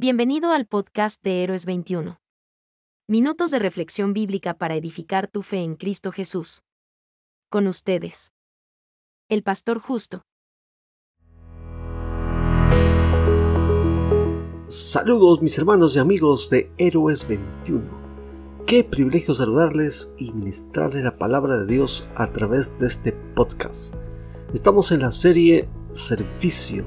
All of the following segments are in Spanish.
Bienvenido al podcast de Héroes 21. Minutos de reflexión bíblica para edificar tu fe en Cristo Jesús. Con ustedes. El Pastor Justo. Saludos mis hermanos y amigos de Héroes 21. Qué privilegio saludarles y ministrarles la palabra de Dios a través de este podcast. Estamos en la serie Servicio.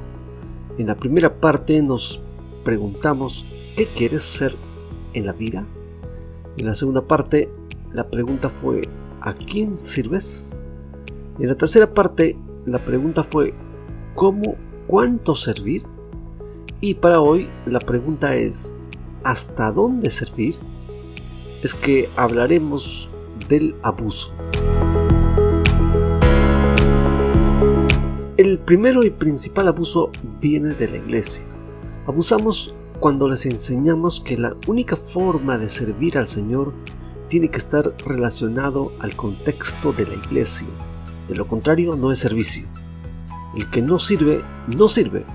En la primera parte nos preguntamos, ¿qué quieres ser en la vida? En la segunda parte, la pregunta fue, ¿a quién sirves? En la tercera parte, la pregunta fue, ¿cómo, cuánto servir? Y para hoy, la pregunta es, ¿hasta dónde servir? Es que hablaremos del abuso. El primero y principal abuso viene de la iglesia. Abusamos cuando les enseñamos que la única forma de servir al Señor tiene que estar relacionado al contexto de la iglesia. De lo contrario, no es servicio. El que no sirve, no sirve,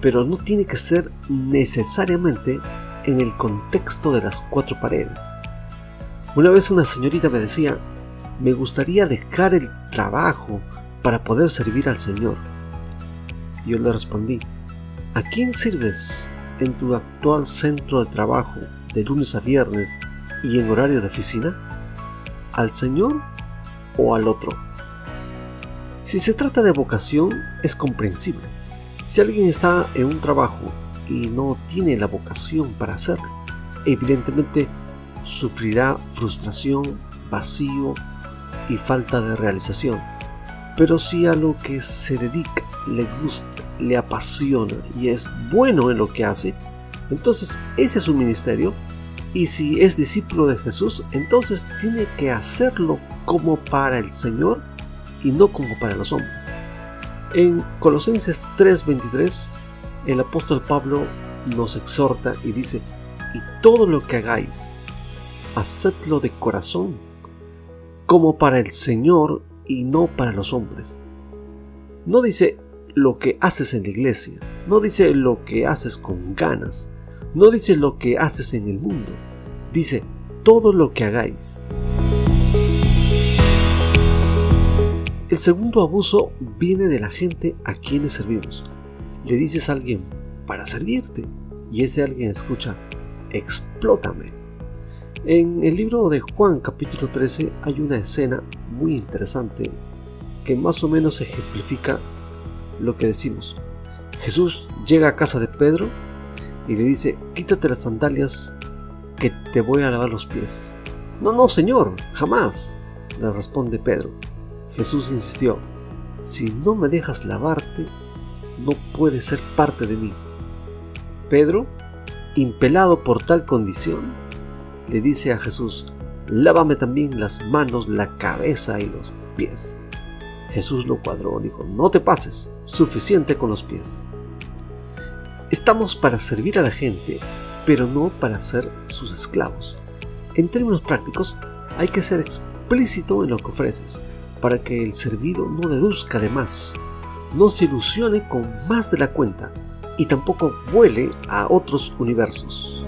pero no tiene que ser necesariamente en el contexto de las cuatro paredes. Una vez una señorita me decía, me gustaría dejar el trabajo para poder servir al Señor. Yo le respondí, ¿A quién sirves en tu actual centro de trabajo de lunes a viernes y en horario de oficina? ¿Al Señor o al otro? Si se trata de vocación, es comprensible. Si alguien está en un trabajo y no tiene la vocación para hacerlo, evidentemente sufrirá frustración, vacío y falta de realización. Pero si a lo que se dedica le gusta, le apasiona y es bueno en lo que hace, entonces ese es su ministerio. Y si es discípulo de Jesús, entonces tiene que hacerlo como para el Señor y no como para los hombres. En Colosenses 3:23, el apóstol Pablo nos exhorta y dice, y todo lo que hagáis, hacedlo de corazón, como para el Señor y no para los hombres. No dice, lo que haces en la iglesia, no dice lo que haces con ganas, no dice lo que haces en el mundo, dice todo lo que hagáis. El segundo abuso viene de la gente a quienes servimos. Le dices a alguien para servirte y ese alguien escucha, explótame. En el libro de Juan capítulo 13 hay una escena muy interesante que más o menos ejemplifica lo que decimos. Jesús llega a casa de Pedro y le dice, quítate las sandalias que te voy a lavar los pies. No, no, Señor, jamás, le responde Pedro. Jesús insistió, si no me dejas lavarte, no puedes ser parte de mí. Pedro, impelado por tal condición, le dice a Jesús, lávame también las manos, la cabeza y los pies. Jesús lo cuadró, dijo, no te pases, suficiente con los pies. Estamos para servir a la gente, pero no para ser sus esclavos. En términos prácticos, hay que ser explícito en lo que ofreces, para que el servido no deduzca de más, no se ilusione con más de la cuenta y tampoco vuele a otros universos.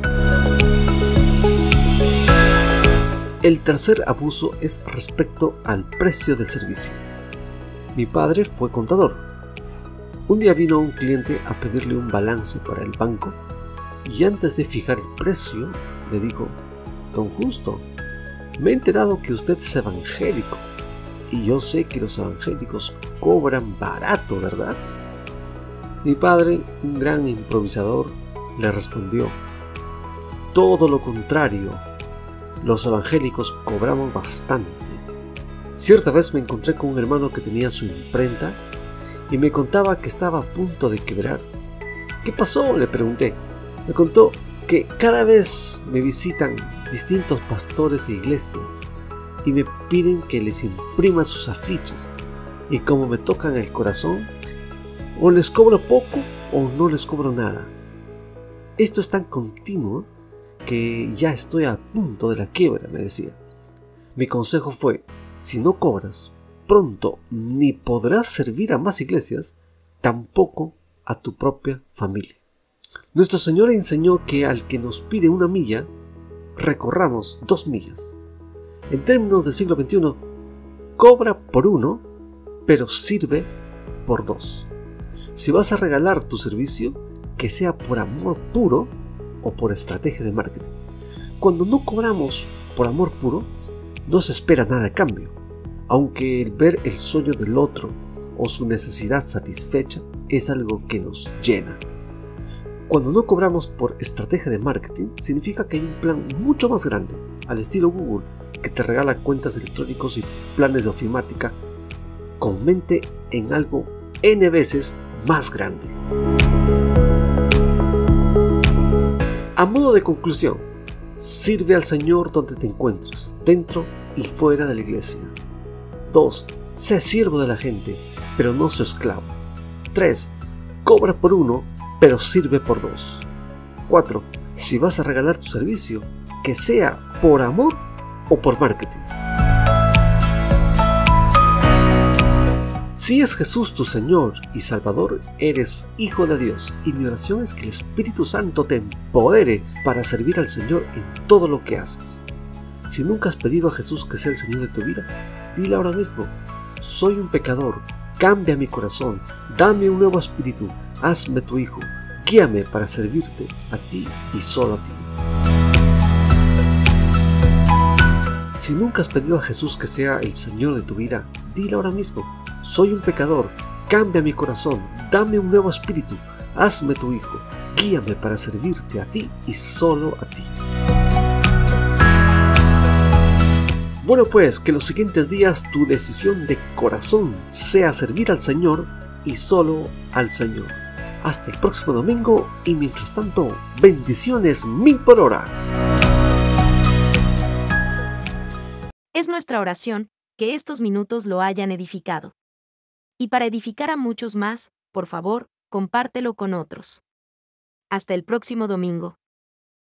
El tercer abuso es respecto al precio del servicio. Mi padre fue contador. Un día vino un cliente a pedirle un balance para el banco y antes de fijar el precio le dijo, Don Justo, me he enterado que usted es evangélico y yo sé que los evangélicos cobran barato, ¿verdad? Mi padre, un gran improvisador, le respondió, todo lo contrario, los evangélicos cobramos bastante. Cierta vez me encontré con un hermano que tenía su imprenta y me contaba que estaba a punto de quebrar. ¿Qué pasó? le pregunté. Me contó que cada vez me visitan distintos pastores e iglesias y me piden que les imprima sus afiches y como me tocan el corazón, o les cobro poco o no les cobro nada. Esto es tan continuo que ya estoy a punto de la quiebra, me decía. Mi consejo fue, si no cobras, pronto ni podrás servir a más iglesias, tampoco a tu propia familia. Nuestro Señor enseñó que al que nos pide una milla, recorramos dos millas. En términos del siglo XXI, cobra por uno, pero sirve por dos. Si vas a regalar tu servicio, que sea por amor puro o por estrategia de marketing. Cuando no cobramos por amor puro, no se espera nada a cambio, aunque el ver el sueño del otro o su necesidad satisfecha es algo que nos llena. Cuando no cobramos por estrategia de marketing, significa que hay un plan mucho más grande, al estilo Google, que te regala cuentas electrónicos y planes de ofimática con mente en algo n veces más grande. A modo de conclusión, sirve al Señor donde te encuentres, dentro y fuera de la iglesia. 2. Sé siervo de la gente, pero no su esclavo. 3. Cobra por uno, pero sirve por dos. 4. Si vas a regalar tu servicio, que sea por amor o por marketing. Si es Jesús tu Señor y Salvador, eres hijo de Dios y mi oración es que el Espíritu Santo te empodere para servir al Señor en todo lo que haces. Si nunca has pedido a Jesús que sea el Señor de tu vida, dile ahora mismo, soy un pecador, cambia mi corazón, dame un nuevo espíritu, hazme tu hijo, guíame para servirte a ti y solo a ti. Si nunca has pedido a Jesús que sea el Señor de tu vida, dile ahora mismo, soy un pecador, cambia mi corazón, dame un nuevo espíritu, hazme tu hijo, guíame para servirte a ti y solo a ti. Bueno pues, que los siguientes días tu decisión de corazón sea servir al Señor y solo al Señor. Hasta el próximo domingo y mientras tanto, bendiciones mil por hora. Es nuestra oración que estos minutos lo hayan edificado. Y para edificar a muchos más, por favor, compártelo con otros. Hasta el próximo domingo.